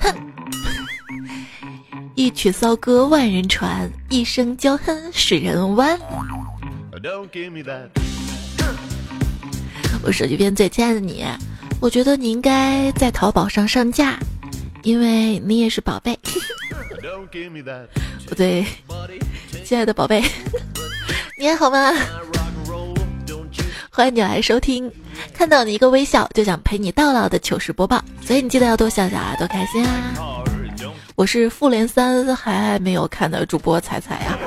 哼，一曲骚歌万人传，一生娇哼使人弯。我手机边最亲爱的你，我觉得你应该在淘宝上上架，因为你也是宝贝。不对，亲爱的宝贝，你还好吗？欢迎你来收听，看到你一个微笑就想陪你到老的糗事播报，所以你记得要多笑笑啊，多开心啊！我是复联三还没有看的主播彩彩呀，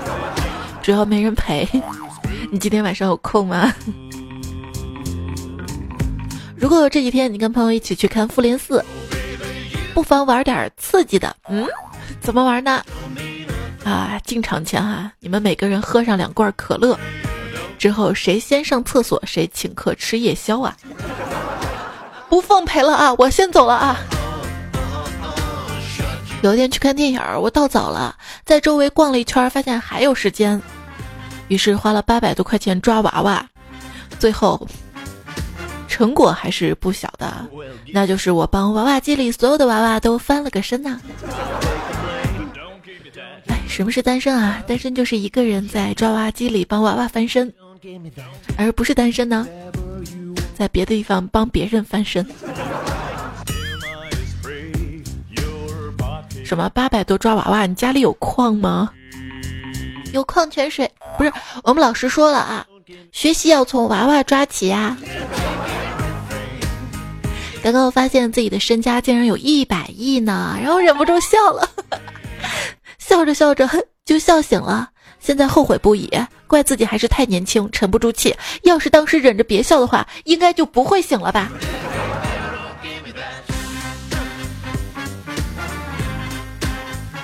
主要没人陪。你今天晚上有空吗？如果这几天你跟朋友一起去看复联四，不妨玩点刺激的。嗯，怎么玩呢？啊，进场前哈，你们每个人喝上两罐可乐。之后谁先上厕所，谁请客吃夜宵啊！不奉陪了啊，我先走了啊！有一天去看电影，我到早了，在周围逛了一圈，发现还有时间，于是花了八百多块钱抓娃娃，最后成果还是不小的，那就是我帮娃娃机里所有的娃娃都翻了个身呐！哎，什么是单身啊？单身就是一个人在抓娃娃机里帮娃娃翻身。而不是单身呢，在别的地方帮别人翻身。什么八百多抓娃娃？你家里有矿吗？有矿泉水？不是，我们老师说了啊，学习要从娃娃抓起啊。刚刚我发现自己的身家竟然有一百亿呢，然后忍不住笑了，笑着笑着就笑醒了。现在后悔不已，怪自己还是太年轻，沉不住气。要是当时忍着别笑的话，应该就不会醒了吧。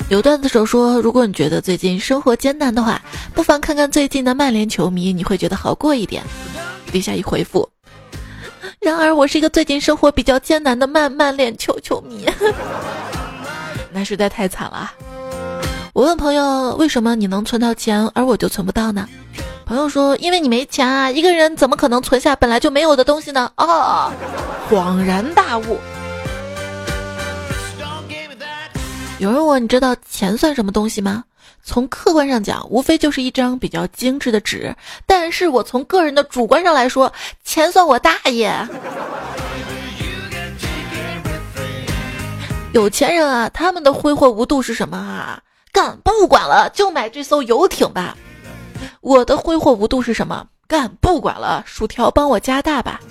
有段子手说，如果你觉得最近生活艰难的话，不妨看看最近的曼联球迷，你会觉得好过一点。底下一回复，然而我是一个最近生活比较艰难的曼曼联球球迷，那实在太惨了。我问朋友：“为什么你能存到钱，而我就存不到呢？”朋友说：“因为你没钱啊！一个人怎么可能存下本来就没有的东西呢？”哦，恍然大悟。有人问：“你知道钱算什么东西吗？”从客观上讲，无非就是一张比较精致的纸。但是我从个人的主观上来说，钱算我大爷！有钱人啊，他们的挥霍无度是什么啊？干不管了，就买这艘游艇吧。我的挥霍无度是什么？干不管了，薯条帮我加大吧。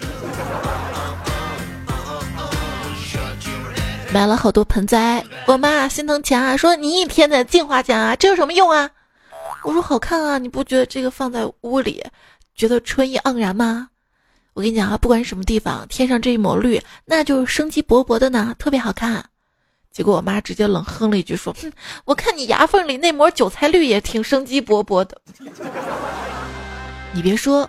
买了好多盆栽，我妈心疼钱啊，说你一天在净花钱啊，这有什么用啊？我说好看啊，你不觉得这个放在屋里，觉得春意盎然吗？我跟你讲啊，不管什么地方，添上这一抹绿，那就是生机勃勃的呢，特别好看。结果我妈直接冷哼了一句，说：“哼，我看你牙缝里那抹韭菜绿也挺生机勃勃的。你别说，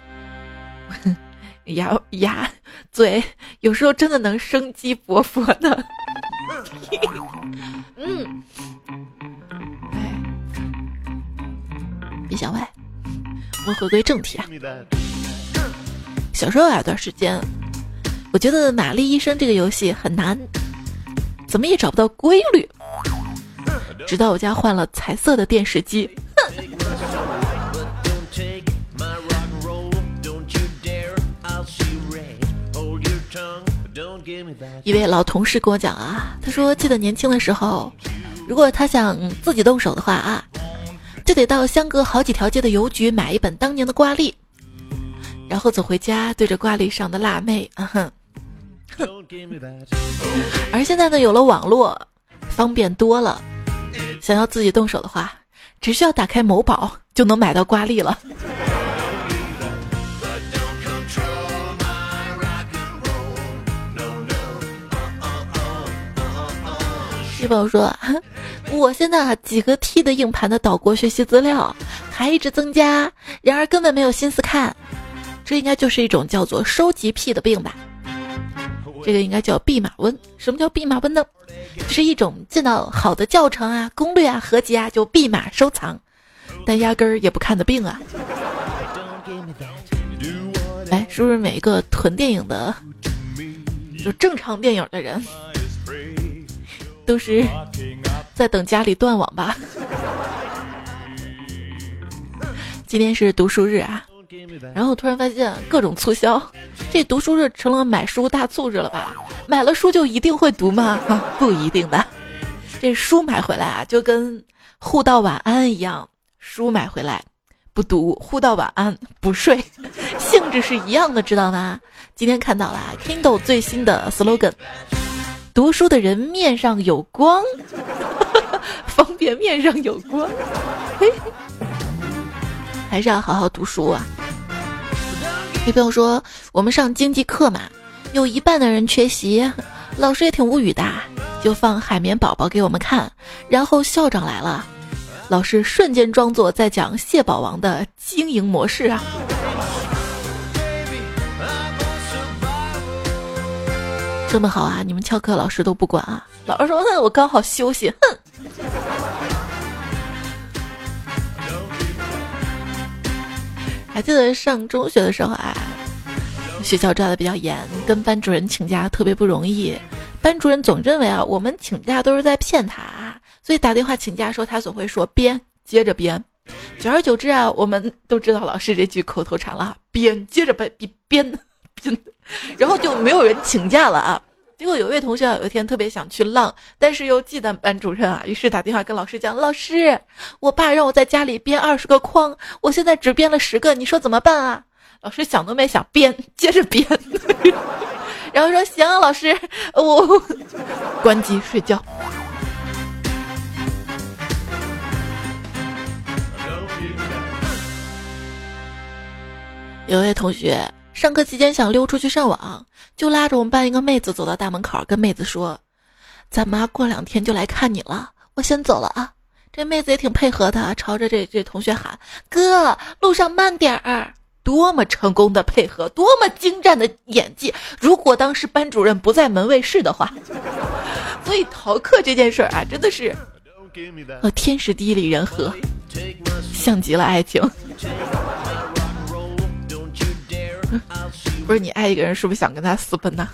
牙牙嘴有时候真的能生机勃勃的。嗯，哎，别想歪，我们回归正题啊。小时候有段时间，我觉得《玛丽医生》这个游戏很难。”怎么也找不到规律，直到我家换了彩色的电视机。一位老同事跟我讲啊，他说记得年轻的时候，如果他想自己动手的话啊，就得到相隔好几条街的邮局买一本当年的挂历，然后走回家对着挂历上的辣妹，啊哼。而现在呢，有了网络，方便多了。想要自己动手的话，只需要打开某宝就能买到挂历了。一宝说：“ 我现在几个 T 的硬盘的岛国学习资料还一直增加，然而根本没有心思看。这应该就是一种叫做收集癖的病吧。”这个应该叫弼马温。什么叫弼马温呢？是一种见到好的教程啊、攻略啊、合集啊就弼马收藏，但压根儿也不看的病啊。哎，是不是每一个囤电影的，就正常电影的人，都是在等家里断网吧。今天是读书日啊，然后突然发现各种促销，这读书日成了买书大促日了吧？买了书就一定会读吗？不一定的。这书买回来啊，就跟互道晚安一样，书买回来不读，互道晚安不睡，性质是一样的，知道吗？今天看到了 Kindle 最新的 slogan：读书的人面上有光，方便面上有光。嘿。还是要好好读书啊！女朋友说我们上经济课嘛，有一半的人缺席，老师也挺无语的，就放海绵宝宝给我们看。然后校长来了，老师瞬间装作在讲蟹堡王的经营模式啊！这么好啊，你们翘课老师都不管啊？老师说那我刚好休息，哼。还记得上中学的时候啊，学校抓的比较严，跟班主任请假特别不容易。班主任总认为啊，我们请假都是在骗他，所以打电话请假时候，他总会说编，接着编。久而久之啊，我们都知道老师这句口头禅了，编接着编编编，然后就没有人请假了啊。结果有一位同学有一天特别想去浪，但是又忌惮班主任啊，于是打电话跟老师讲：“老师，我爸让我在家里编二十个框，我现在只编了十个，你说怎么办啊？”老师想都没想，编，接着编，然后说：“行，老师，我关机睡觉。”有位同学。上课期间想溜出去上网，就拉着我们班一个妹子走到大门口，跟妹子说：“咱妈过两天就来看你了，我先走了啊。”这妹子也挺配合的，朝着这这同学喊：“哥，路上慢点儿。”多么成功的配合，多么精湛的演技！如果当时班主任不在门卫室的话，所以逃课这件事儿啊，真的是呃天时地利人和，像极了爱情。不是你爱一个人，是不是想跟他私奔呢？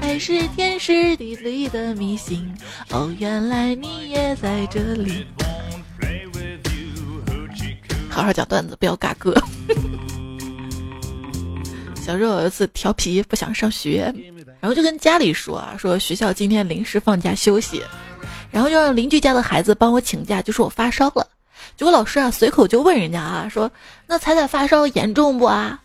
爱是天时地利的迷信。哦，原来你也在这里。好好讲段子，不要尬歌。小时候有一次调皮，不想上学，然后就跟家里说啊，说学校今天临时放假休息，然后就让邻居家的孩子帮我请假，就说我发烧了。结果老师啊，随口就问人家啊，说那彩彩发烧严重不啊？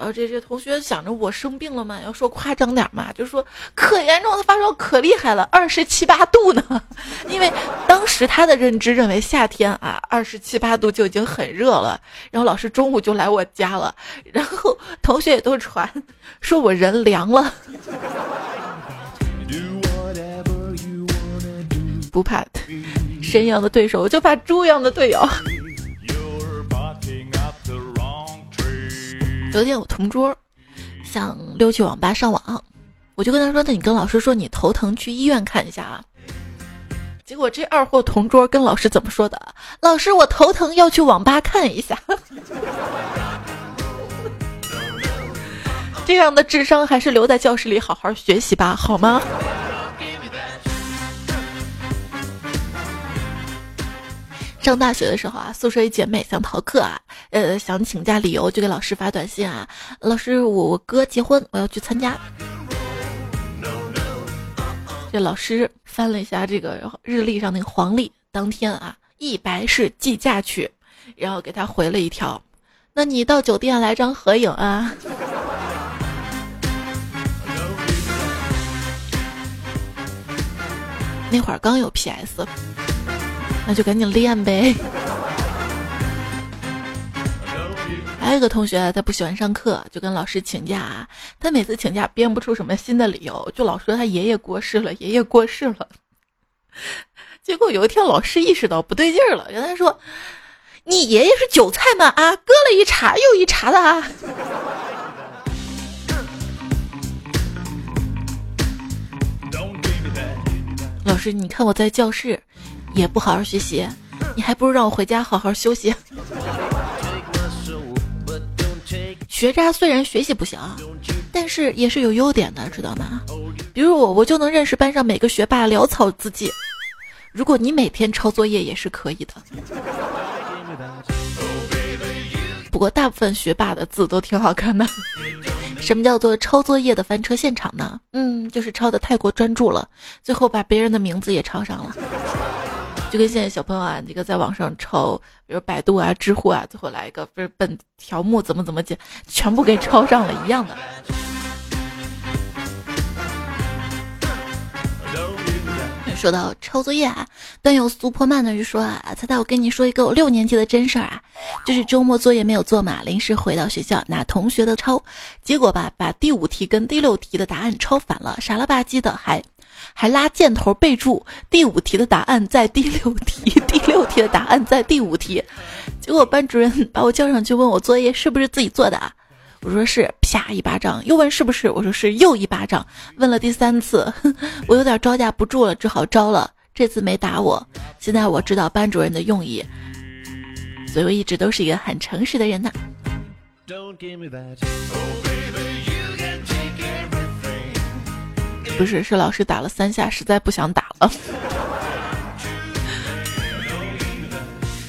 然后这这同学想着我生病了嘛，要说夸张点嘛，就说可严重，的发烧可厉害了，二十七八度呢。因为当时他的认知认为夏天啊，二十七八度就已经很热了。然后老师中午就来我家了，然后同学也都传说我人凉了。不怕神一样的对手，就怕猪一样的队友。有一天我同桌想溜去网吧上网，我就跟他说：“那你跟老师说你头疼，去医院看一下啊。”结果这二货同桌跟老师怎么说的？老师，我头疼，要去网吧看一下。这样的智商还是留在教室里好好学习吧，好吗？上大学的时候啊，宿舍一姐妹想逃课啊，呃，想请假理由就给老师发短信啊，老师，我我哥结婚，我要去参加。这老师翻了一下这个日历上那个黄历，当天啊，一白是计价去，然后给他回了一条，那你到酒店来张合影啊。那会儿刚有 PS。那就赶紧练呗。还有一个同学，他不喜欢上课，就跟老师请假。他每次请假编不出什么新的理由，就老说他爷爷过世了，爷爷过世了。结果有一天，老师意识到不对劲儿了，跟他说：“你爷爷是韭菜吗？啊，割了一茬又一茬的啊！”老师，你看我在教室。也不好好学习，你还不如让我回家好好休息。学渣虽然学习不行，但是也是有优点的，知道吗？比如我，我就能认识班上每个学霸，潦草字迹。如果你每天抄作业也是可以的。不过大部分学霸的字都挺好看的。什么叫做抄作业的翻车现场呢？嗯，就是抄的太过专注了，最后把别人的名字也抄上了。就跟现在小朋友啊，这个在网上抄，比如百度啊、知乎啊，最后来一个不是本条目怎么怎么解，全部给抄上了一样的。说到抄作业啊，段友苏破曼呢就说啊，猜猜我跟你说一个我六年级的真事儿啊，就是周末作业没有做嘛，临时回到学校拿同学的抄，结果吧把第五题跟第六题的答案抄反了，傻了吧唧的还还拉箭头备注第五题的答案在第六题，第六题的答案在第五题，结果班主任把我叫上去问我作业是不是自己做的啊。我说是，啪一巴掌，又问是不是，我说是，又一巴掌，问了第三次，我有点招架不住了，只好招了。这次没打我，现在我知道班主任的用意，所以我一直都是一个很诚实的人呐。不是，是老师打了三下，实在不想打了。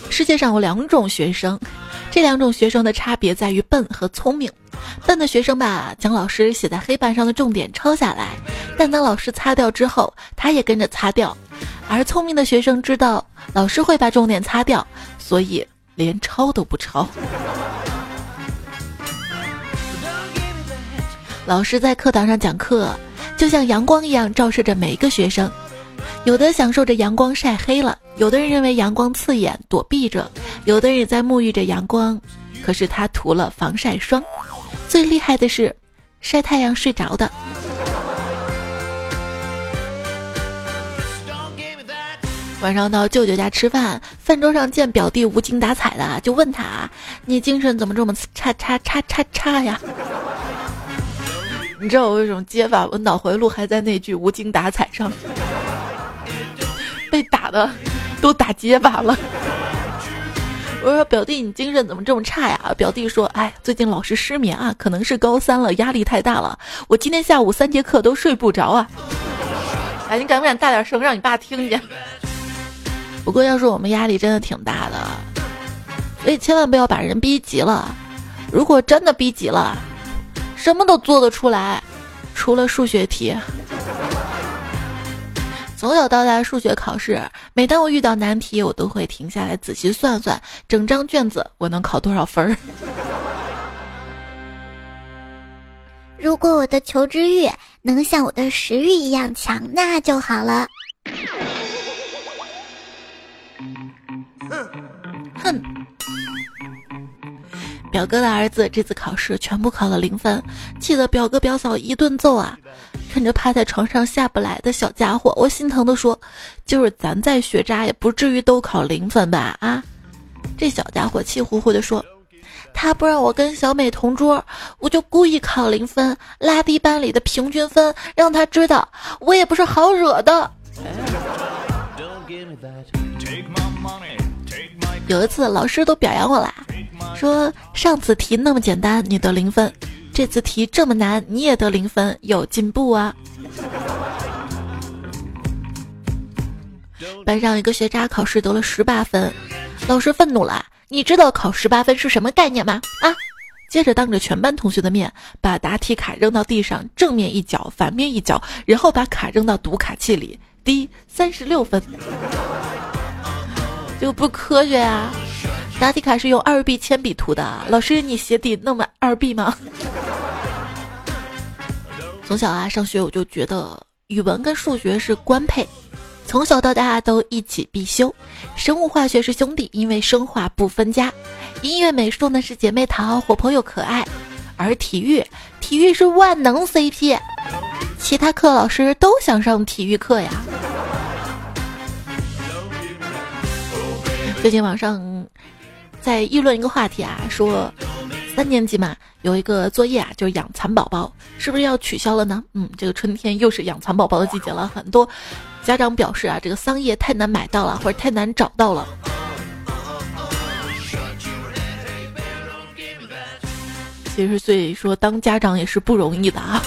世界上有两种学生。这两种学生的差别在于笨和聪明。笨的学生吧，将老师写在黑板上的重点抄下来，但当老师擦掉之后，他也跟着擦掉；而聪明的学生知道老师会把重点擦掉，所以连抄都不抄。老师在课堂上讲课，就像阳光一样照射着每一个学生。有的享受着阳光晒黑了，有的人认为阳光刺眼躲避着，有的人也在沐浴着阳光，可是他涂了防晒霜。最厉害的是，晒太阳睡着的。晚上到舅舅家吃饭，饭桌上见表弟无精打采的，就问他：“你精神怎么这么差差差差差呀？”你知道我为什么结巴？我脑回路还在那句无精打采上。被打的都打结巴了。我说表弟，你精神怎么这么差呀？表弟说：“哎，最近老是失眠啊，可能是高三了，压力太大了。我今天下午三节课都睡不着啊。”哎，你敢不敢大点声，让你爸听见？不过要是我们压力真的挺大的，所以千万不要把人逼急了。如果真的逼急了，什么都做得出来，除了数学题。从小到大，数学考试，每当我遇到难题，我都会停下来仔细算算，整张卷子我能考多少分儿。如果我的求知欲能像我的食欲一样强，那就好了。哼，表哥的儿子这次考试全部考了零分，气得表哥表嫂一顿揍啊。看着趴在床上下不来的小家伙，我心疼的说：“就是咱再学渣，也不至于都考零分吧？”啊！这小家伙气呼呼的说：“他不让我跟小美同桌，我就故意考零分，拉低班里的平均分，让他知道我也不是好惹的。”有一次，老师都表扬我啦，说上次题那么简单，你得零分。这次题这么难，你也得零分，有进步啊！班上一个学渣考试得了十八分，老师愤怒了。你知道考十八分是什么概念吗？啊！接着当着全班同学的面，把答题卡扔到地上，正面一角，反面一角，然后把卡扔到读卡器里，滴三十六分。就不科学啊！答题卡是用二 B 铅笔涂的，老师，你鞋底那么二 B 吗？从小啊，上学我就觉得语文跟数学是官配，从小到大都一起必修。生物化学是兄弟，因为生化不分家。音乐美术呢是姐妹淘，活泼又可爱。而体育，体育是万能 CP，其他课老师都想上体育课呀。最近网上。在议论一个话题啊，说三年级嘛有一个作业啊，就养蚕宝宝，是不是要取消了呢？嗯，这个春天又是养蚕宝宝的季节了，很多家长表示啊，这个桑叶太难买到了，或者太难找到了。其实，所以说当家长也是不容易的啊。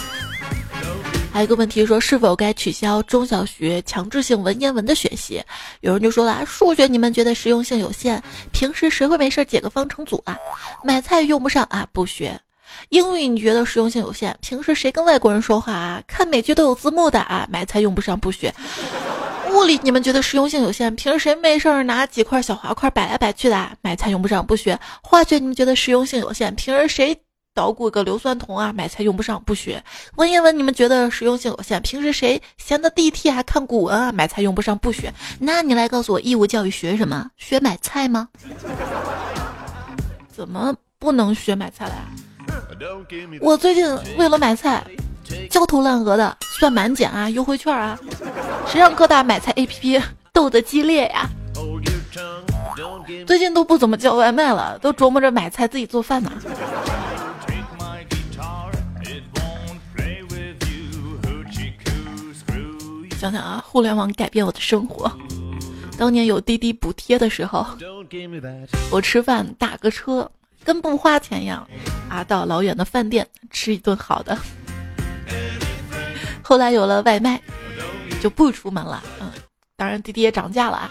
还有一个问题说，是否该取消中小学强制性文言文的学习？有人就说了，数学你们觉得实用性有限，平时谁会没事解个方程组啊？买菜用不上啊，不学。英语你觉得实用性有限，平时谁跟外国人说话啊？看美剧都有字幕的啊，买菜用不上，不学。物理你们觉得实用性有限，平时谁没事儿拿几块小滑块摆来摆去的？买菜用不上，不学。化学你们觉得实用性有限，平时谁捣鼓个硫酸铜啊？买菜用不上，不学。文言文你们觉得实用性有限，平时谁闲的地铁还看古文啊？买菜用不上，不学。那你来告诉我，义务教育学什么？学买菜吗？怎么不能学买菜了呀？我最近为了买菜，焦头烂额的算满减啊，优惠券啊，谁让各大买菜 APP 斗得激烈呀？最近都不怎么叫外卖了，都琢磨着买菜自己做饭呢。想想啊，互联网改变我的生活。当年有滴滴补贴的时候，我吃饭打个车。跟不花钱一样，啊，到老远的饭店吃一顿好的。后来有了外卖，就不出门了。嗯，当然滴滴也涨价了啊，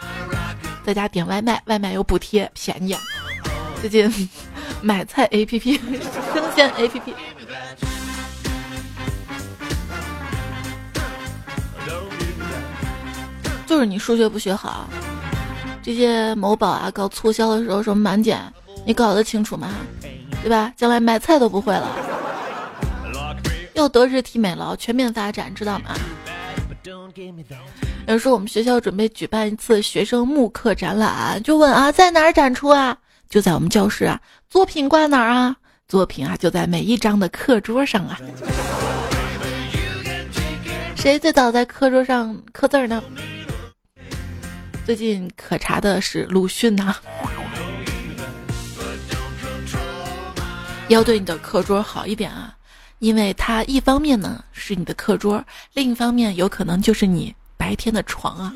在家点外卖，外卖有补贴，便宜。最近买菜 APP，生鲜 APP，就是你数学不学好，这些某宝啊搞促销的时候什么满减。你搞得清楚吗？对吧？将来买菜都不会了。要德智体美劳全面发展，知道吗？有人说我们学校准备举办一次学生慕课展览，就问啊，在哪儿展出啊？就在我们教室啊。作品挂哪儿啊？作品啊，就在每一张的课桌上啊。谁最早在课桌上刻字呢？最近可查的是鲁迅呐。要对你的课桌好一点啊，因为它一方面呢是你的课桌，另一方面有可能就是你白天的床啊。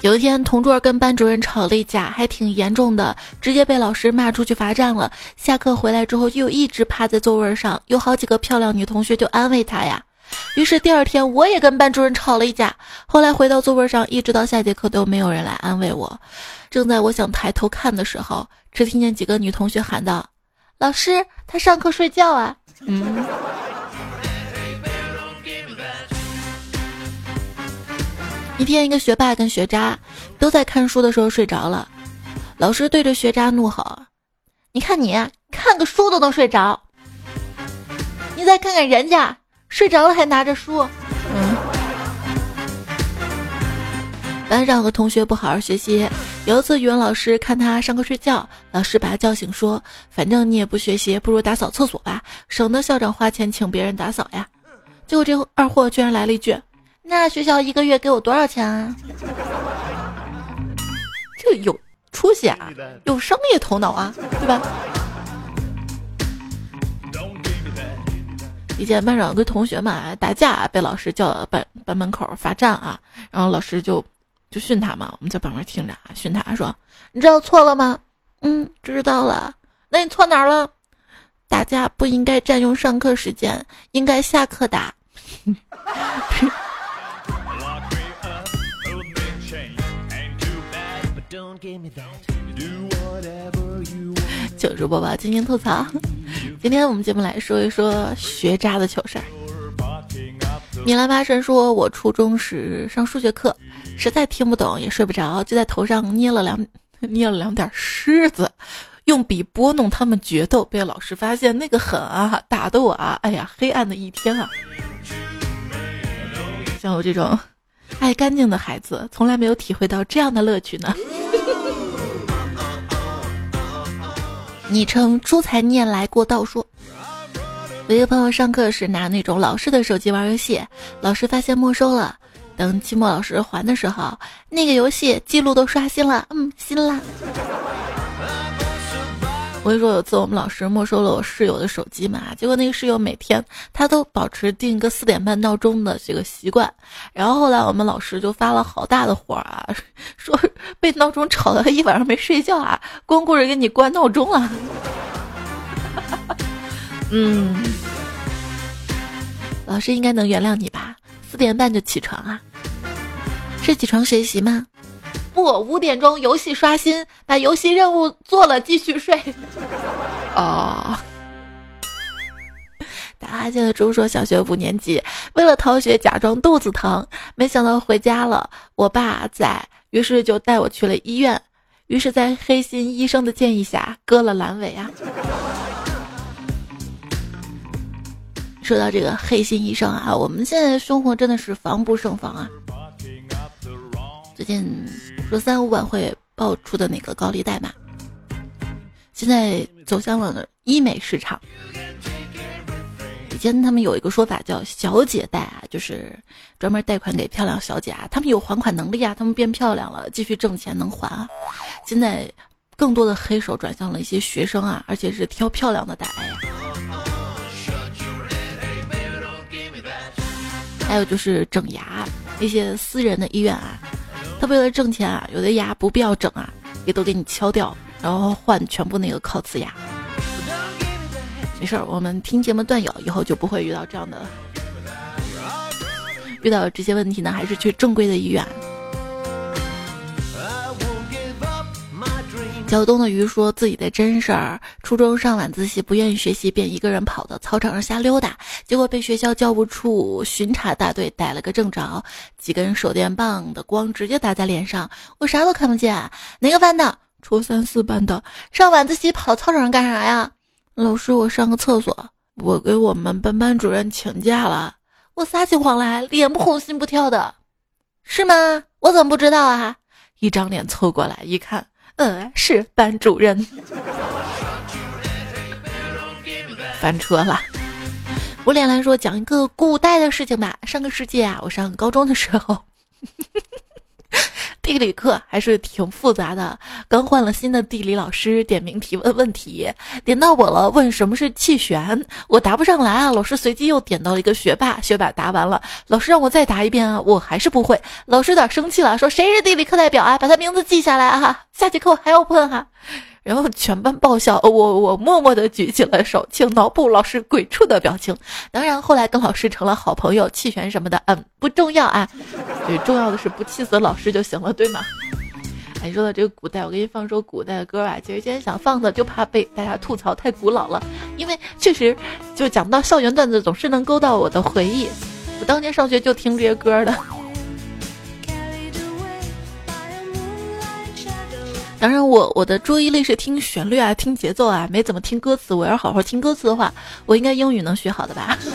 有一天，同桌跟班主任吵了一架，还挺严重的，直接被老师骂出去罚站了。下课回来之后，又一直趴在座位上，有好几个漂亮女同学就安慰他呀。于是第二天，我也跟班主任吵了一架。后来回到座位上，一直到下节课都没有人来安慰我。正在我想抬头看的时候，只听见几个女同学喊道：“老师，他上课睡觉啊！”嗯。一天，一个学霸跟学渣都在看书的时候睡着了。老师对着学渣怒吼：“你看你看个书都能睡着，你再看看人家睡着了还拿着书。”嗯班上有个同学不好好学习，有一次语文老师看他上课睡觉，老师把他叫醒说：“反正你也不学习，不如打扫厕所吧，省得校长花钱请别人打扫呀。”结果这二货居然来了一句：“那学校一个月给我多少钱啊？”这有出息啊，有商业头脑啊，对吧？以前班长跟同学嘛打架，被老师叫到班班门口罚站啊，然后老师就。就训他嘛，我们在旁边听着啊，训他说：“你知道错了吗？”“嗯，知道了。”“那你错哪儿了？”“打架不应该占用上课时间，应该下课打。”糗事播报，今天吐槽。今天我们节目来说一说学渣的糗事儿。米兰巴神说：“我初中时上数学课。”实在听不懂也睡不着，就在头上捏了两捏了两点虱子，用笔拨弄他们决斗，被老师发现，那个狠啊，打的我啊，哎呀，黑暗的一天啊！像我这种爱干净的孩子，从来没有体会到这样的乐趣呢。昵称猪才念来过道说，有一个朋友上课时拿那种老式的手机玩游戏，老师发现没收了。等期末老师还的时候，那个游戏记录都刷新了，嗯，新啦。我跟你说，有次我们老师没收了我室友的手机嘛，结果那个室友每天他都保持定个四点半闹钟的这个习惯，然后后来我们老师就发了好大的火啊，说被闹钟吵得一晚上没睡觉啊，光顾着给你关闹钟了。嗯，老师应该能原谅你吧？四点半就起床啊？是起床学习吗？不，五点钟游戏刷新，把游戏任务做了，继续睡。哦。打哈欠的猪说：“小学五年级，为了逃学，假装肚子疼，没想到回家了，我爸在，于是就带我去了医院。于是，在黑心医生的建议下，割了阑尾啊。”说到这个黑心医生啊，我们现在生活真的是防不胜防啊。近说三五晚会爆出的那个高利贷嘛，现在走向了医美市场。以前他们有一个说法叫“小姐贷”啊，就是专门贷款给漂亮小姐啊，他们有还款能力啊，他们变漂亮了，继续挣钱能还啊。现在更多的黑手转向了一些学生啊，而且是挑漂亮的贷。还有就是整牙，一些私人的医院啊，他为了挣钱啊，有的牙不必要整啊，也都给你敲掉，然后换全部那个烤瓷牙。没事儿，我们听节目段友以后就不会遇到这样的，遇到这些问题呢，还是去正规的医院。胶东的鱼说自己的真事儿：初中上晚自习不愿意学习，便一个人跑到操场上瞎溜达，结果被学校教务处巡查大队逮了个正着，几根手电棒的光直接打在脸上，我啥都看不见。哪个班的？初三四班的。上晚自习跑操场上干啥呀？老师，我上个厕所，我给我们班班主任请假了。我撒起谎来，脸不红心不跳的，是吗？我怎么不知道啊？一张脸凑过来一看，嗯，是班主任。翻车了。我脸来说讲一个古代的事情吧。上个世纪啊，我上高中的时候。地理课还是挺复杂的，刚换了新的地理老师，点名提问问题，点到我了，问什么是气旋，我答不上来啊。老师随机又点到了一个学霸，学霸答完了，老师让我再答一遍啊，我还是不会。老师有点生气了，说谁是地理课代表啊？把他名字记下来啊，下节课还要问哈。然后全班爆笑，我我默默地举起了手，请脑补老师鬼畜的表情。当然后来跟老师成了好朋友，气旋什么的，嗯，不重要啊。最重要的是不气死老师就行了，对吗？哎，说到这个古代，我给你放首古代的歌吧。其实今天想放的，就怕被大家吐槽太古老了，因为确实就讲不到校园段子，总是能勾到我的回忆。我当年上学就听这些歌的。当然，我我的注意力是听旋律啊，听节奏啊，没怎么听歌词。我要好好听歌词的话，我应该英语能学好的吧？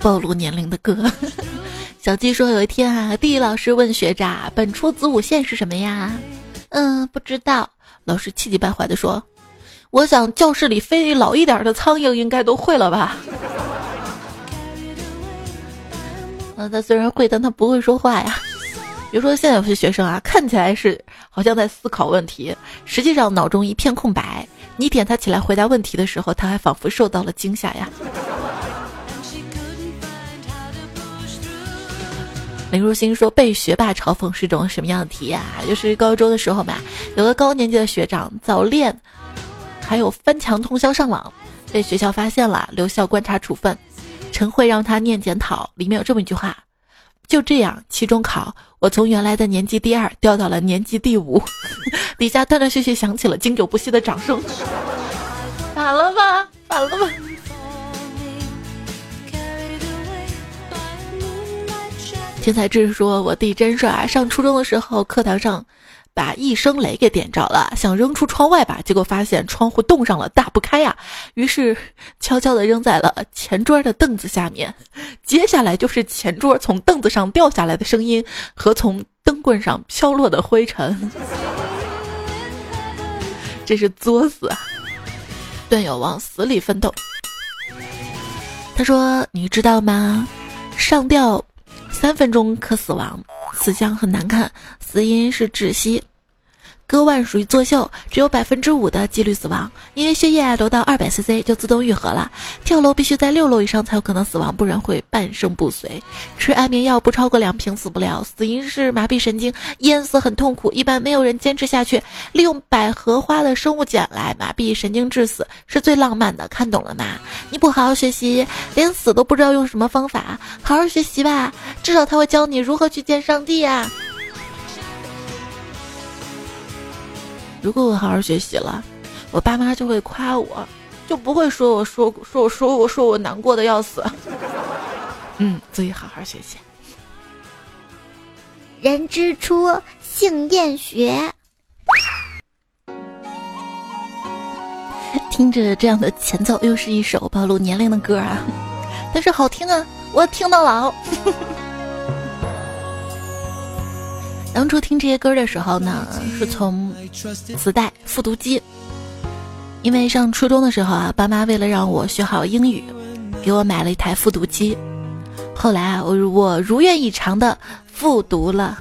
暴露年龄的歌。小鸡说，有一天啊，地理老师问学渣：“本初子午线是什么呀？”嗯，不知道。老师气急败坏地说。我想教室里飞老一点的苍蝇应该都会了吧？嗯，他虽然会，但他不会说话呀。比如说现在有些学生啊，看起来是好像在思考问题，实际上脑中一片空白。你点他起来回答问题的时候，他还仿佛受到了惊吓呀。林如新说被学霸嘲讽是种什么样的体验啊？就是高中的时候嘛，有个高年级的学长早恋。还有翻墙通宵上网，被学校发现了，留校观察处分。陈慧让他念检讨，里面有这么一句话：就这样，期中考我从原来的年级第二掉到了年级第五。底下断断续续响起了经久不息的掌声。反了吧，反了吧。天才志说：“我弟真帅，上初中的时候课堂上。”把一声雷给点着了，想扔出窗外吧，结果发现窗户冻上了，打不开呀。于是悄悄地扔在了前桌的凳子下面。接下来就是前桌从凳子上掉下来的声音和从灯棍上飘落的灰尘。这是作死啊！段友往死里奋斗。他说：“你知道吗？上吊三分钟可死亡，死相很难看，死因是窒息。”割腕属于作秀，只有百分之五的几率死亡，因为血液流到二百 cc 就自动愈合了。跳楼必须在六楼以上才有可能死亡，不然会半生不遂。吃安眠药不超过两瓶死不了，死因是麻痹神经，淹死很痛苦，一般没有人坚持下去。利用百合花的生物碱来麻痹神经致死是最浪漫的，看懂了吗？你不好好学习，连死都不知道用什么方法，好好学习吧，至少他会教你如何去见上帝呀。如果我好好学习了，我爸妈就会夸我，就不会说我说说我说我说我难过的要死。嗯，自己好好学习。人之初，性厌学。听着这样的前奏，又是一首暴露年龄的歌啊，但是好听啊，我听到老。当初听这些歌的时候呢，是从磁带、复读机。因为上初中的时候啊，爸妈为了让我学好英语，给我买了一台复读机。后来啊，我我如愿以偿的复读了。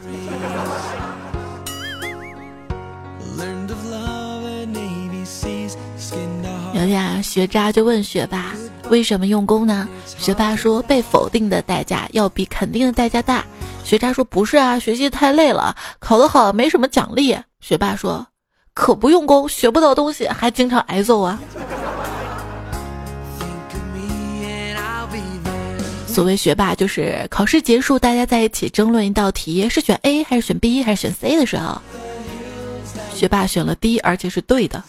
有天，学渣就问学霸为什么用功呢？学霸说被否定的代价要比肯定的代价大。学渣说：“不是啊，学习太累了，考得好没什么奖励。”学霸说：“可不用功，学不到东西，还经常挨揍啊。”所谓学霸，就是考试结束，大家在一起争论一道题是选 A 还是选 B 还是选 C 的时候，学霸选了 D，而且是对的。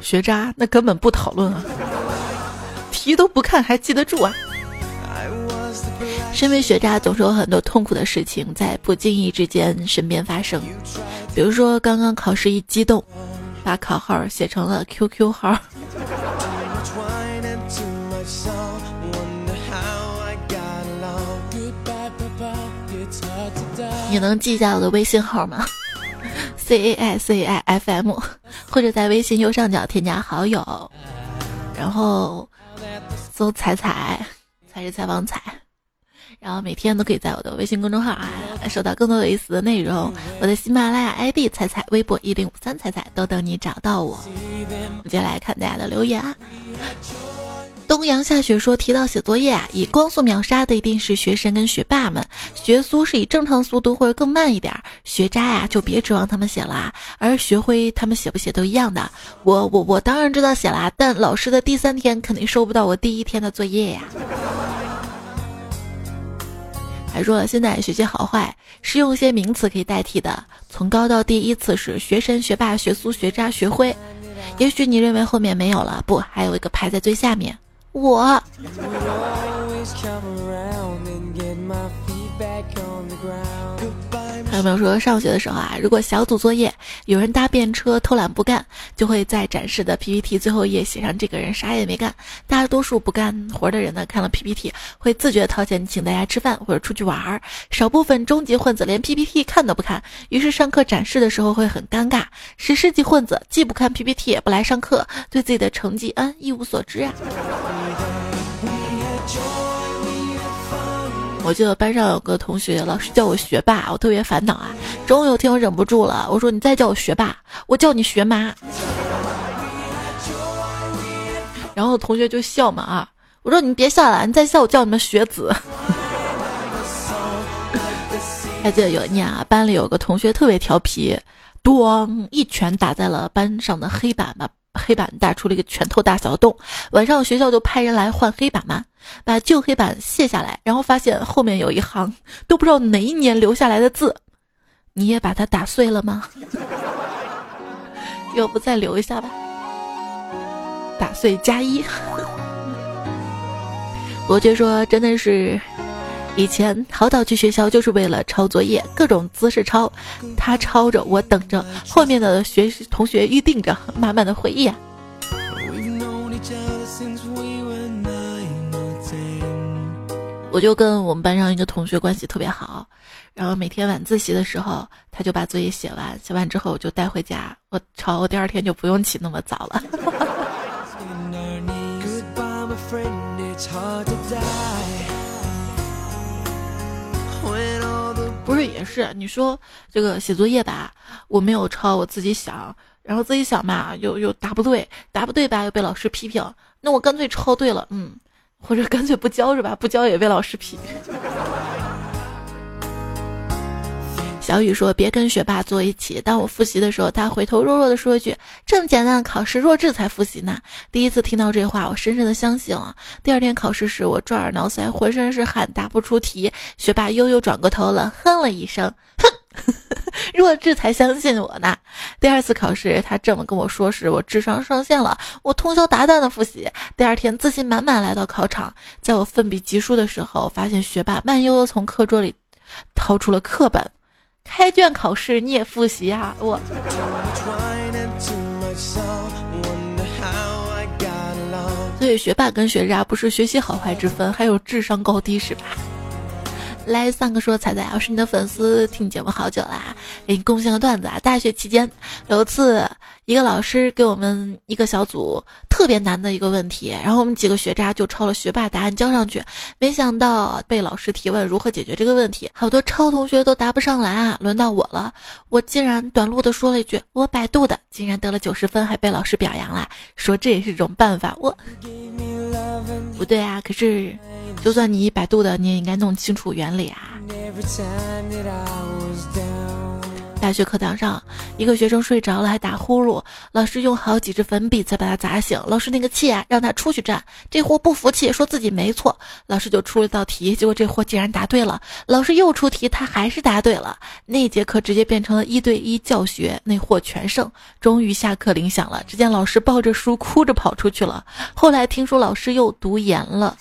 学渣那根本不讨论啊。题都不看还记得住啊！身为学渣，总是有很多痛苦的事情在不经意之间身边发生。比如说，刚刚考试一激动，把考号写成了 QQ 号。你能记下我的微信号吗？C A I C A I F M，或者在微信右上角添加好友，然后。搜彩彩，才是采访彩，然后每天都可以在我的微信公众号啊收到更多有意思的内容。我的喜马拉雅 ID 彩彩，微博一零五三彩彩都等你找到我。我们接下来看大家的留言。啊。东阳下雪说：“提到写作业啊，以光速秒杀的一定是学神跟学霸们，学苏是以正常速度或者更慢一点，学渣呀就别指望他们写了。而学辉他们写不写都一样的。我我我当然知道写了，但老师的第三天肯定收不到我第一天的作业呀。”还说现在学习好坏是用一些名词可以代替的，从高到低依次是学神、学霸、学苏、学渣、学辉。也许你认为后面没有了，不，还有一个排在最下面。我。还有没有说上学的时候啊？如果小组作业有人搭便车偷懒不干，就会在展示的 PPT 最后一页写上这个人啥也没干。大多数不干活的人呢，看了 PPT 会自觉掏钱请大家吃饭或者出去玩儿。少部分终极混子连 PPT 看都不看，于是上课展示的时候会很尴尬。十世纪混子既不看 PPT 也不来上课，对自己的成绩嗯一无所知啊。我记得班上有个同学，老师叫我学霸，我特别烦恼啊。终于有天我忍不住了，我说：“你再叫我学霸，我叫你学妈。”然后同学就笑嘛啊，我说：“你别笑了，你再笑我叫你们学子。”还记得有一年啊，班里有个同学特别调皮，咣一拳打在了班上的黑板吧。黑板打出了一个拳头大小的洞，晚上学校就派人来换黑板嘛，把旧黑板卸下来，然后发现后面有一行都不知道哪一年留下来的字，你也把它打碎了吗？要不再留一下吧，打碎加一。伯爵说：“真的是。”以前好早去学校就是为了抄作业，各种姿势抄，他抄着我等着，后面的学同学预定着，满满的回忆啊。我就跟我们班上一个同学关系特别好，然后每天晚自习的时候，他就把作业写完，写完之后我就带回家，我抄，我第二天就不用起那么早了。不是也是？你说这个写作业吧，我没有抄，我自己想，然后自己想吧，又又答不对，答不对吧，又被老师批评。那我干脆抄对了，嗯，或者干脆不交是吧？不交也被老师批。评小雨说：“别跟学霸坐一起。”当我复习的时候，他回头弱弱的说一句：“这么简单的考试，弱智才复习呢。”第一次听到这话，我深深的相信了。第二天考试时，我抓耳挠腮，浑身是汗，答不出题。学霸悠悠转过头了，哼了一声：“哼，弱智才相信我呢。”第二次考试，他这么跟我说时，我智商上线了。我通宵达旦的复习，第二天自信满满来到考场。在我奋笔疾书的时候，发现学霸慢悠悠从课桌里掏出了课本。开卷考试你也复习啊？我。所以学霸跟学渣不是学习好坏之分，还有智商高低是吧？来，三哥说彩彩，我是你的粉丝，听你节目好久啦，给你贡献个段子啊。大学期间有一次，一个老师给我们一个小组特别难的一个问题，然后我们几个学渣就抄了学霸答案交上去，没想到被老师提问如何解决这个问题，好多超同学都答不上来啊。轮到我了，我竟然短路的说了一句我百度的，竟然得了九十分，还被老师表扬了，说这也是一种办法。我 不对啊，可是。就算你百度的，你也应该弄清楚原理啊。大学课堂上，一个学生睡着了还打呼噜，老师用好几支粉笔才把他砸醒。老师那个气啊，让他出去站。这货不服气，说自己没错。老师就出了道题，结果这货竟然答对了。老师又出题，他还是答对了。那节课直接变成了一对一教学，那货全胜。终于下课铃响了，只见老师抱着书哭着跑出去了。后来听说老师又读研了。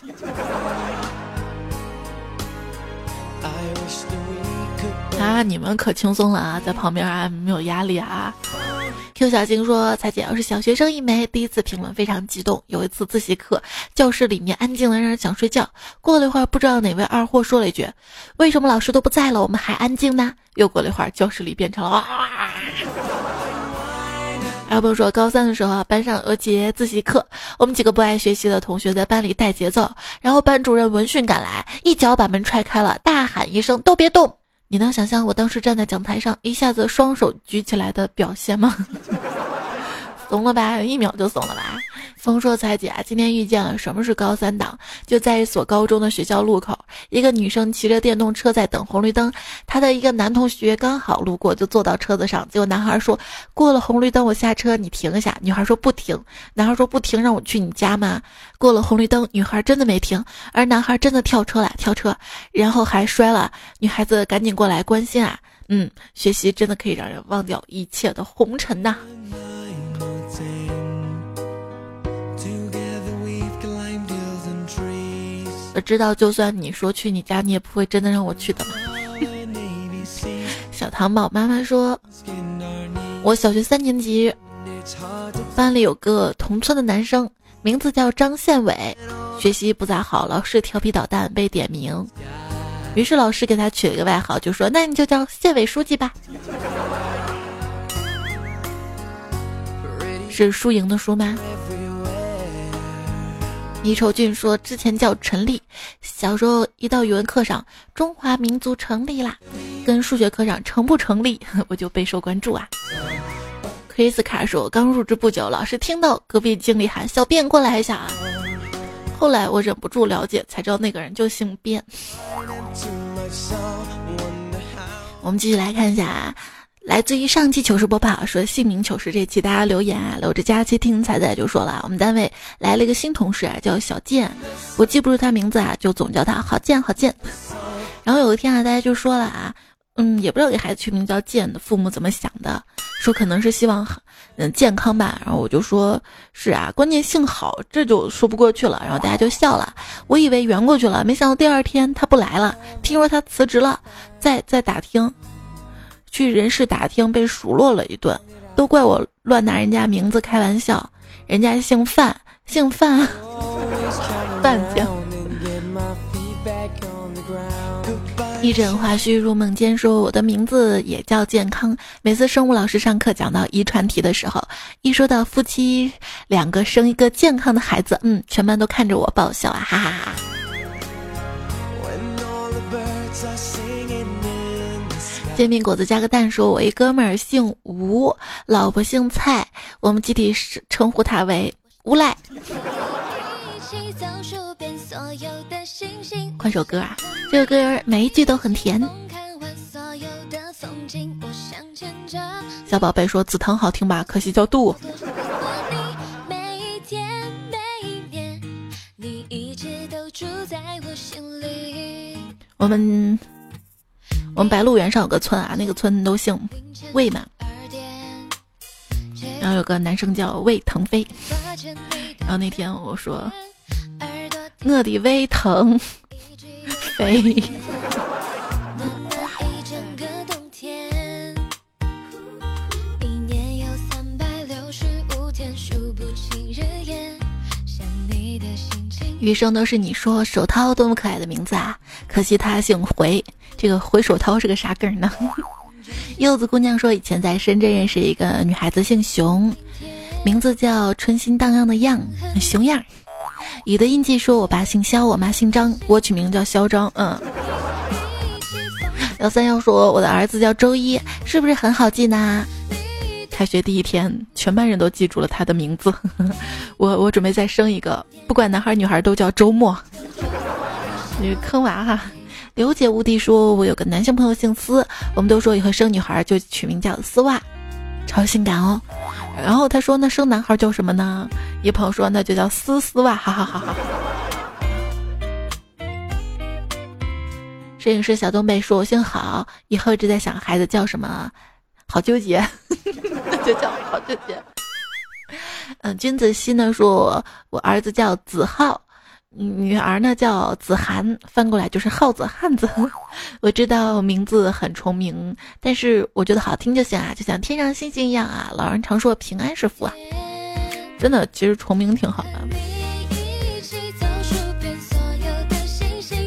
啊，你们可轻松了啊，在旁边啊，没有压力啊。Q 小星说：“彩姐，要是小学生一枚，第一次评论非常激动。有一次自习课，教室里面安静的让人想睡觉。过了一会儿，不知道哪位二货说了一句：‘为什么老师都不在了，我们还安静呢？’又过了一会儿，教室里变成了啊。”还有朋友说，高三的时候，班上有节自习课，我们几个不爱学习的同学在班里带节奏，然后班主任闻讯赶来，一脚把门踹开了，大喊一声：“都别动！”你能想象我当时站在讲台上，一下子双手举起来的表现吗？怂了吧，一秒就怂了吧。风说：“彩姐啊，今天遇见了什么是高三党？就在一所高中的学校路口，一个女生骑着电动车在等红绿灯，她的一个男同学刚好路过，就坐到车子上。结果男孩说：过了红绿灯我下车，你停一下。女孩说不停。男孩说不停，让我去你家吗？过了红绿灯，女孩真的没停，而男孩真的跳车了，跳车，然后还摔了。女孩子赶紧过来关心啊，嗯，学习真的可以让人忘掉一切的红尘呐。”我知道，就算你说去你家，你也不会真的让我去的。小糖宝妈妈说，我小学三年级，班里有个同村的男生，名字叫张宪伟，学习不咋好，老是调皮捣蛋，被点名。于是老师给他取了一个外号，就说：“那你就叫县委书记吧。”是输赢的输吗？倪愁俊说：“之前叫陈立，小时候一到语文课上，中华民族成立啦，跟数学课上成不成立，我就备受关注啊。” Chris 卡说：“刚入职不久，老是听到隔壁经理喊小便过来一下啊，后来我忍不住了解，才知道那个人就姓卞。”我们继续来看一下啊。来自于上期糗事播报说姓名糗事这期大家留言啊，留着假期听彩彩就说了，我们单位来了一个新同事啊，叫小健，我记不住他名字啊，就总叫他好健好健。然后有一天啊，大家就说了啊，嗯，也不知道给孩子取名叫健的父母怎么想的，说可能是希望嗯健康吧。然后我就说是啊，关键姓好，这就说不过去了。然后大家就笑了，我以为圆过去了，没想到第二天他不来了，听说他辞职了，在在打听。去人事打听，被数落了一顿，都怪我乱拿人家名字开玩笑。人家姓范，姓范，范家。一枕花絮入梦间，说我的名字也叫健康。每次生物老师上课讲到遗传题的时候，一说到夫妻两个生一个健康的孩子，嗯，全班都看着我爆笑啊，哈哈哈。煎饼果子加个蛋说：“我一哥们儿姓吴，老婆姓蔡，我们集体是称呼他为无赖。”换首歌啊，这个歌每一句都很甜。小宝贝说：“紫藤好听吧？可惜叫杜。”我们我们白鹿原上有个村啊，那个村都姓魏嘛。然后有个男生叫魏腾飞。然后那天我说：“我的胃疼飞。”余生都是你说手套多么可爱的名字啊！可惜他姓回，这个回手掏是个啥梗呢？柚子姑娘说以前在深圳认识一个女孩子，姓熊，名字叫春心荡漾的漾，熊样。雨的印记说我爸姓肖，我妈姓张，我取名叫嚣张。嗯。幺三幺说我的儿子叫周一，是不是很好记呢？开学第一天，全班人都记住了他的名字。我我准备再生一个，不管男孩女孩都叫周末。你坑娃哈！刘姐无敌说，我有个男性朋友姓司，我们都说以后生女孩就取名叫丝袜，超性感哦。然后他说，那生男孩叫什么呢？一朋友说，那就叫丝丝袜，哈哈哈哈。摄影师小东北说，我姓郝，以后一直在想孩子叫什么。好纠结，就叫好纠结。嗯，君子熙呢说，我儿子叫子浩，女儿呢叫子涵，翻过来就是耗子汉子。我知道名字很重名，但是我觉得好听就行啊，就像天上星星一样啊。老人常说平安是福啊，真的，其实重名挺好的，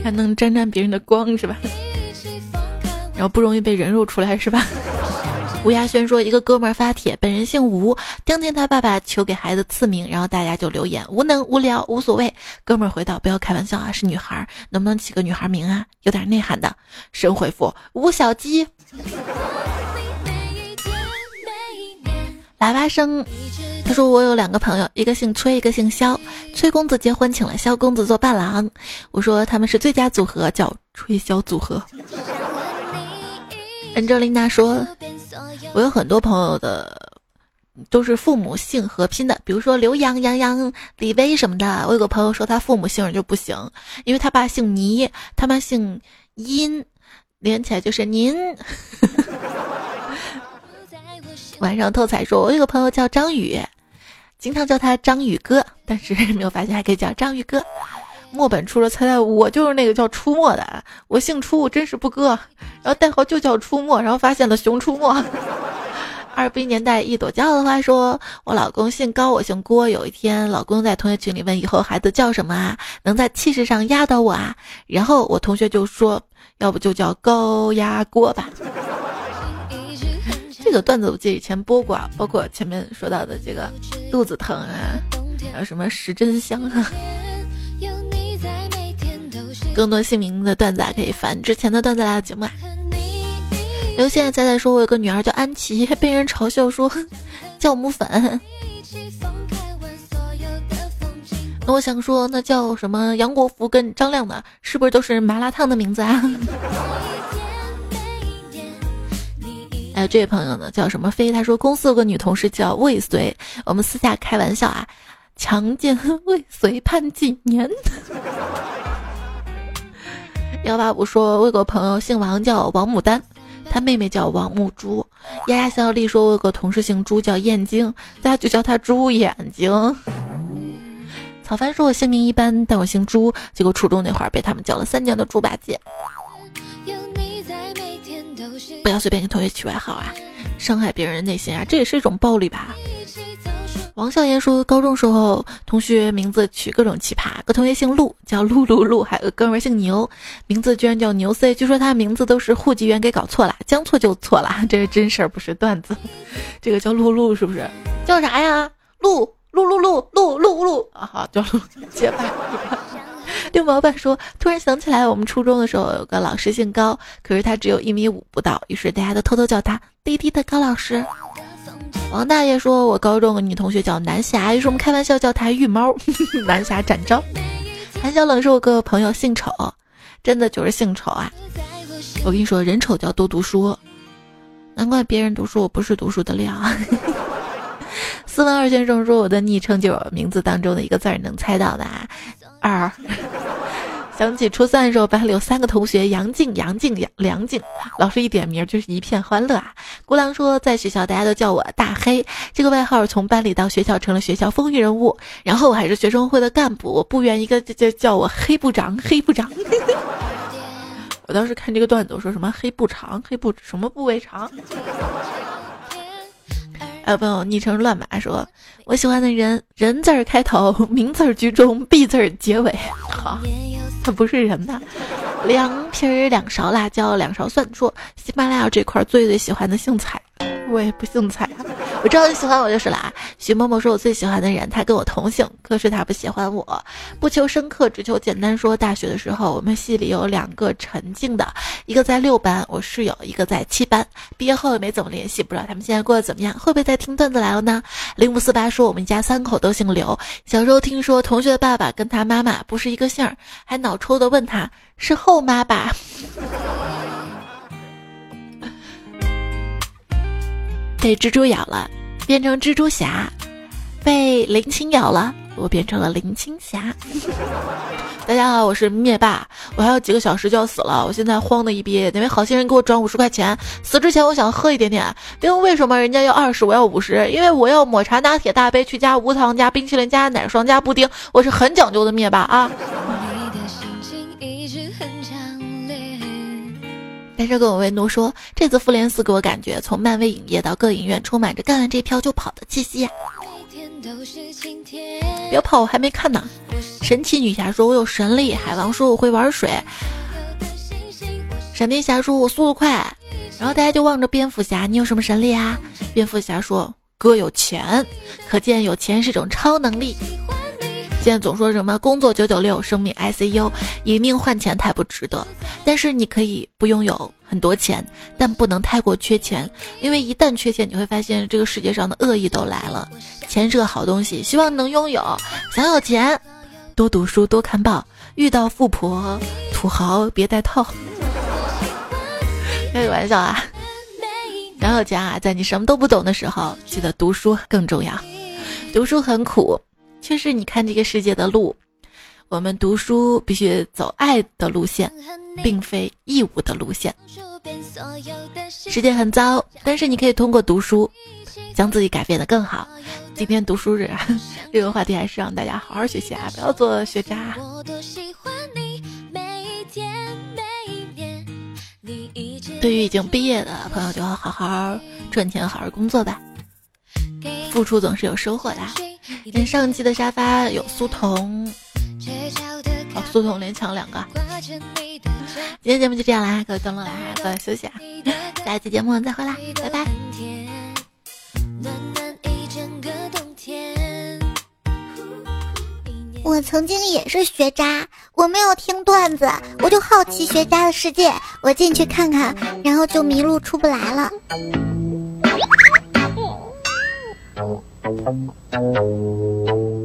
还能沾沾别人的光是吧？然后不容易被人肉出来是吧？吴亚轩说：“一个哥们儿发帖，本人姓吴，听见他爸爸求给孩子赐名，然后大家就留言：无能、无聊、无所谓。哥们儿回道：不要开玩笑啊，是女孩，能不能起个女孩名啊？有点内涵的。神回复：吴小鸡。喇叭声。他说我有两个朋友，一个姓崔，一个姓肖。崔公子结婚请了肖公子做伴郎，我说他们是最佳组合，叫吹箫组合。安哲琳娜说。”我有很多朋友的都是父母姓合拼的，比如说刘洋、杨洋、李威什么的。我有个朋友说他父母姓就不行，因为他爸姓倪，他妈姓殷，连起来就是您。晚上偷彩说，我有个朋友叫张宇，经常叫他张宇哥，但是没有发现还可以叫张宇哥。墨本出了猜猜，我就是那个叫出没的，我姓出，真是不哥，然后代号就叫出没，然后发现了熊出没。二逼年代一朵骄傲的话说，我老公姓高，我姓郭。有一天，老公在同学群里问以后孩子叫什么啊，能在气势上压倒我啊？然后我同学就说，要不就叫高压锅吧。这个段子我记得以前播过，啊包括前面说到的这个肚子疼啊，还有什么十针香啊。更多姓名的段子可以翻之前的段子来的节目啊。刘现在在说，我有个女儿叫安琪，被人嘲笑说 酵母粉。那我想说，那叫什么杨国福跟张亮的，是不是都是麻辣烫的名字啊？哎，这位朋友呢，叫什么飞？他说公司有个女同事叫未遂，我们私下开玩笑啊，强奸未遂判几年？幺八五说，我有个朋友姓王，叫王牡丹。他妹妹叫王木珠，丫丫小丽说：“我有个同事姓朱，叫燕京，大家就叫他猪眼睛。”草凡说：“我姓名一般，但我姓朱，结果初中那会儿被他们叫了三年的猪八戒。”不要随便给同学取外号啊，伤害别人的内心啊，这也是一种暴力吧。王笑言说，高中时候同学名字取各种奇葩，个同学姓陆，叫陆陆陆，还有个哥们姓牛，名字居然叫牛 C，据说他名字都是户籍员给搞错了，将错就错了，这是真事儿，不是段子。这个叫陆陆是不是？叫啥呀？陆陆陆陆陆陆陆啊，好叫陆结巴。六毛半说：“突然想起来，我们初中的时候有个老师姓高，可是他只有一米五不到，于是大家都偷偷叫他滴滴的高老师。”王大爷说：“我高中的女同学叫南霞，于是我们开玩笑叫她玉猫。南霞展昭。”韩小冷是我个朋友，姓丑，真的就是姓丑啊！我跟你说，人丑就要多读书，难怪别人读书我不是读书的料。斯文二先生说：“我的昵称就是名字当中的一个字，能猜到的啊。”二。想起初三的时候，班里有三个同学，杨静、杨静、杨梁静，老师一点名就是一片欢乐啊。孤狼说，在学校大家都叫我大黑，这个外号从班里到学校成了学校风云人物。然后我还是学生会的干部，部员一个就就叫我黑部长，黑部长。我当时看这个段子，我说什么黑部长，黑部什么部位长。还有朋友昵称乱码说，我喜欢的人人字儿开头，名字儿居中，B 字儿结尾。好。他不是人呐，凉皮儿两勺辣椒，两勺蒜。说喜马拉雅这块最最喜欢的姓蔡，我也不姓蔡。我知道你喜欢我就是了啊。徐某某说我最喜欢的人，他跟我同姓，可是他不喜欢我。不求深刻，只求简单。说大学的时候，我们系里有两个陈静的，一个在六班，我室友一个在七班。毕业后也没怎么联系，不知道他们现在过得怎么样，会不会在听段子来了呢？零五四八说我们家三口都姓刘。小时候听说同学的爸爸跟他妈妈不是一个姓儿，还脑抽的问他是后妈吧。被蜘蛛咬了，变成蜘蛛侠；被林青咬了，我变成了林青霞。大家好，我是灭霸，我还有几个小时就要死了，我现在慌的一逼，哪位好心人给我转五十块钱？死之前我想喝一点点。别问为什么人家要二十，我要五十，因为我要抹茶拿铁大杯去加无糖加冰淇淋加奶霜加布丁，我是很讲究的灭霸啊。单身狗为奴说：“这次复联四给我感觉，从漫威影业到各影院，充满着干完这票就跑的气息呀。”别跑，我还没看呢。神奇女侠说：“我有神力。”海王说：“我会玩水。”闪电侠说：“我速度快。”然后大家就望着蝙蝠侠：“你有什么神力啊？”蝙蝠侠说：“哥有钱。”可见有钱是一种超能力。现在总说什么工作九九六，生命 ICU，以命换钱太不值得。但是你可以不拥有很多钱，但不能太过缺钱，因为一旦缺钱，你会发现这个世界上的恶意都来了。钱是个好东西，希望能拥有。想有钱，多读书，多看报。遇到富婆、土豪别带套。开个玩笑啊！想有钱啊，在你什么都不懂的时候，记得读书更重要。读书很苦。却是你看这个世界的路，我们读书必须走爱的路线，并非义务的路线。世界很糟，但是你可以通过读书，将自己改变的更好。今天读书日，这个话题还是让大家好好学习啊，不要做学渣。对于已经毕业的朋友，就要好好赚钱，好好工作吧。付出总是有收获的。连上期的沙发有苏童，哦，苏童连抢两个。今天节目就这样啦，各位登录啦，各位休息啊，下期节目再会啦，拜拜。我曾经也是学渣，我没有听段子，我就好奇学渣的世界，我进去看看，然后就迷路出不来了。Thank you.